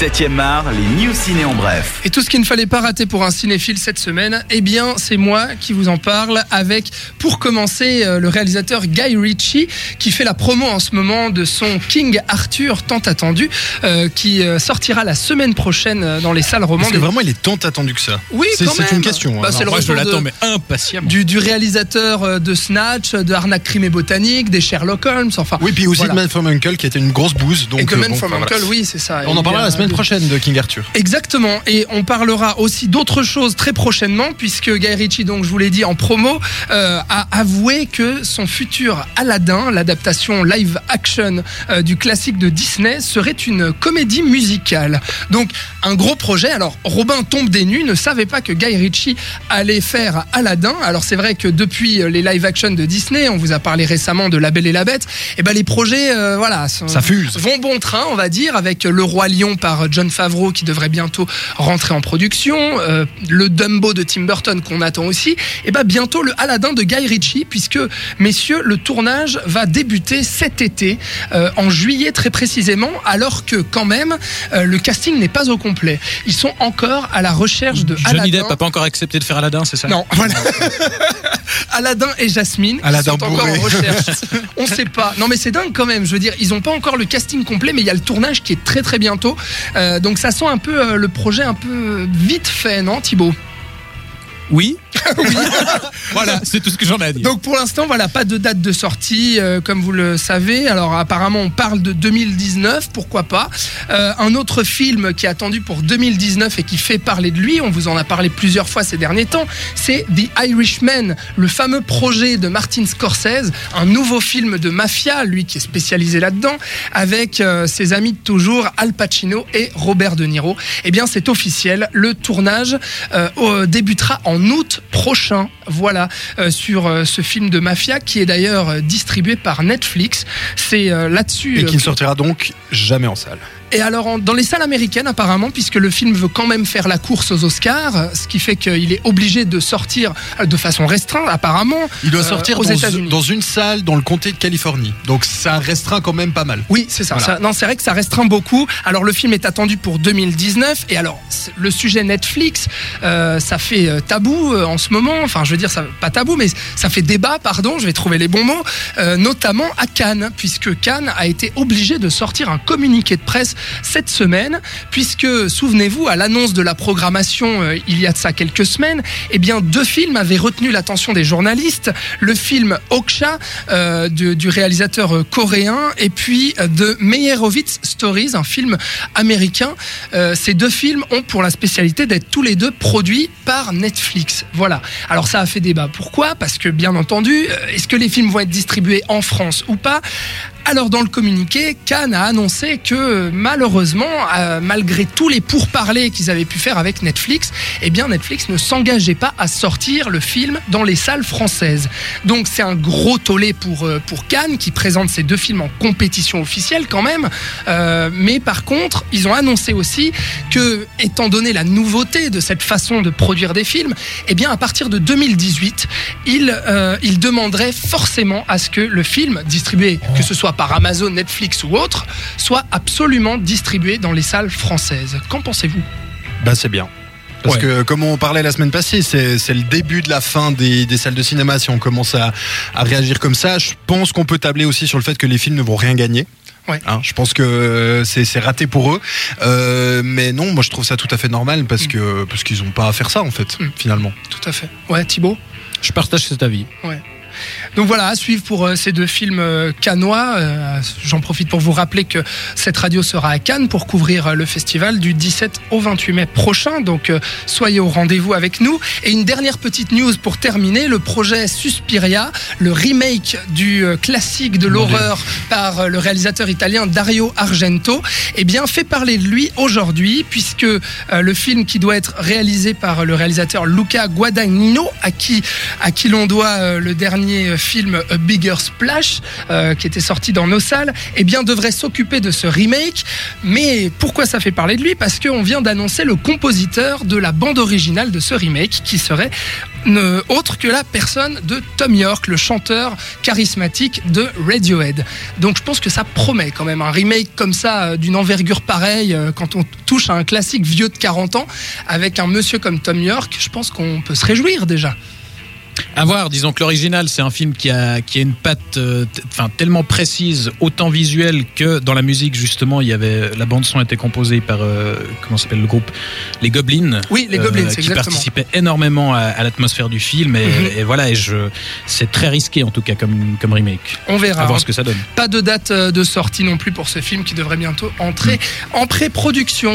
7e art, les news ciné en bref. Et tout ce qu'il ne fallait pas rater pour un cinéphile cette semaine, eh bien, c'est moi qui vous en parle avec, pour commencer, euh, le réalisateur Guy Ritchie qui fait la promo en ce moment de son King Arthur tant attendu, euh, qui euh, sortira la semaine prochaine dans les salles Parce romandes. que vraiment, il est tant attendu que ça. Oui, C'est une question. Bah, hein. c'est le Moi, je l'attends, de- mais impatiemment. Du, du réalisateur de Snatch, de Arnaque, Crime et Botanique, des Sherlock Holmes, enfin. Oui, puis aussi Voilà. de Man from Uncle qui était une grosse bouse. Donc, et que euh, Man bon, from enfin, Uncle, voilà. oui, c'est ça. On en parlera la semaine prochaine de King Arthur. Exactement, et on parlera aussi d'autres choses très prochainement, puisque Guy Ritchie, donc je vous l'ai dit en promo, euh, a avoué que son futur Aladdin, l'adaptation live action euh, du classique de Disney, serait une comédie musicale. Donc un gros projet. Alors Robin tombe des nues, ne savait pas que Guy Ritchie allait faire Aladdin. Alors c'est vrai que depuis les live action de Disney, on vous a parlé récemment de La Belle et la Bête, et ben les projets, euh, voilà, sont- Ça fuse. vont bon train, on va dire, avec Le Roi Lion par John Favreau qui devrait bientôt rentrer en production, euh, le Dumbo de Tim Burton qu'on attend aussi, et ben bientôt le Aladdin de Guy Ritchie, puisque messieurs, le tournage va débuter cet été, euh, en juillet très précisément, alors que quand même euh, le casting n'est pas au complet. Ils sont encore à la recherche de Johnny Aladdin. Depp n'a pas encore accepté de faire Aladdin, c'est ça? Non, voilà. Aladdin et Jasmine Aladdin sont encore en recherche. On sait pas. Non mais c'est dingue quand même. Je veux dire, ils ont pas encore le casting complet, mais il y a le tournage qui est très très bientôt. Euh, donc ça sent un peu euh, le projet un peu vite fait, non Thibaut? Oui. voilà, c'est tout ce que j'en ai à dire. Donc pour l'instant, voilà, pas de date de sortie, euh, comme vous le savez. Alors apparemment, on parle de 2019, pourquoi pas. Euh, un autre film qui est attendu pour 2019 et qui fait parler de lui, on vous en a parlé plusieurs fois ces derniers temps, c'est The Irishman, le fameux projet de Martin Scorsese, un nouveau film de mafia, lui qui est spécialisé là-dedans, avec euh, ses amis de toujours, Al Pacino et Robert De Niro. Eh bien, c'est officiel, le tournage débutera en août prochain. Voilà, euh, sur euh, ce film de mafia qui est d'ailleurs euh, distribué par Netflix. C'est là-dessus. Et qui ne sortira donc jamais en salle. Et alors, en- dans les salles américaines, apparemment, puisque le film veut quand même faire la course aux Oscars, ce qui fait qu'il est obligé de sortir euh, de façon restreinte, apparemment. Il doit euh, sortir aux dans, États-Unis. dans une salle dans le comté de Californie. Donc ça restreint quand même pas mal. Oui, c'est ça. Voilà. Ça- Non, c'est vrai que ça restreint beaucoup. Alors, le film est attendu pour 2019. Et alors, le sujet Netflix, euh, ça fait tabou euh, en ce moment. Enfin, je veux dire, ça, pas tabou, mais ça fait débat, pardon, je vais trouver les bons mots, notamment à Cannes, puisque Cannes a été obligé de sortir un communiqué de presse cette semaine, puisque, souvenez-vous, à l'annonce de la programmation euh, il y a de ça quelques semaines, eh bien, deux films avaient retenu l'attention des journalistes. Le film Oksha, euh, du, réalisateur euh, coréen, et puis de Meyerowitz Stories, un film américain. Ces deux films ont pour la spécialité d'être tous les deux produits par Netflix. Voilà. Alors ça a fait débat. Pourquoi? Parce que bien entendu, est-ce que les films vont être distribués en France ou pas? Alors dans le communiqué, Cannes a annoncé que malheureusement, euh, malgré tous les pourparlers qu'ils avaient pu faire avec Netflix, eh bien Netflix ne s'engageait pas à sortir le film dans les salles françaises. Donc c'est un gros tollé pour euh, pour Cannes qui présente ces deux films en compétition officielle quand même. Euh, mais par contre, ils ont annoncé aussi que, étant donné la nouveauté de cette façon de produire des films, eh bien à partir de 2018, ils euh, ils demanderaient forcément à ce que le film distribué, que ce soit par Amazon, Netflix ou autre, soit absolument distribué dans les salles françaises. Qu'en pensez-vous? Bah c'est bien. Parce Ouais. que comme on parlait la semaine passée, c'est c'est le début de la fin des, des salles de cinéma. Si on commence à, à réagir comme ça, je pense qu'on peut tabler aussi sur le fait que les films ne vont rien gagner. Ouais. Hein, je pense que c'est c'est raté pour eux. Euh, mais non, moi je trouve ça tout à fait normal parce que parce qu'ils n'ont pas à faire ça en fait, Mm. finalement. Tout à fait. Ouais, Thibaut? Je partage cet avis. Donc voilà, à suivre pour euh, ces deux films euh, cannois. Euh, J'en profite pour vous rappeler que cette radio sera à Cannes pour couvrir le festival du 17 au 28 mai prochain. Donc soyez au rendez-vous avec nous. Et une dernière petite news pour terminer, le projet Suspiria, le remake du classique de l'horreur par le réalisateur italien Dario Argento, eh bien fait parler de lui aujourd'hui puisque le film qui doit être réalisé par le réalisateur Luca Guadagnino, à qui, à qui l'on doit le dernier film A Bigger Splash, euh, qui était sorti dans nos salles, eh bien devrait s'occuper de ce remake. Mais pourquoi ça fait parler de lui? Parce qu'on vient d'annoncer le compositeur de la bande originale de ce remake, qui serait autre que la personne de Tom York, le chanteur charismatique de Radiohead. Donc je pense que ça promet quand même un remake comme ça, euh, d'une envergure pareille, euh, quand on touche à un classique vieux de 40 ans, avec un monsieur comme Tom York, je pense qu'on peut se réjouir déjà. À voir, disons que l'original, c'est un film qui a, qui a une patte euh, enfin, tellement précise, autant visuelle que dans la musique, justement, il y avait, la bande-son était composée par, euh, comment s'appelle le groupe? Les Goblins. Oui, les Goblins, qui exactement. participaient énormément à, à l'atmosphère du film. Et, Mhm. et voilà, et je, c'est très risqué, en tout cas, comme, comme remake. On verra. À voir ce que ça donne. Pas de date euh, de sortie non plus pour ce film qui devrait bientôt entrer en pré-production.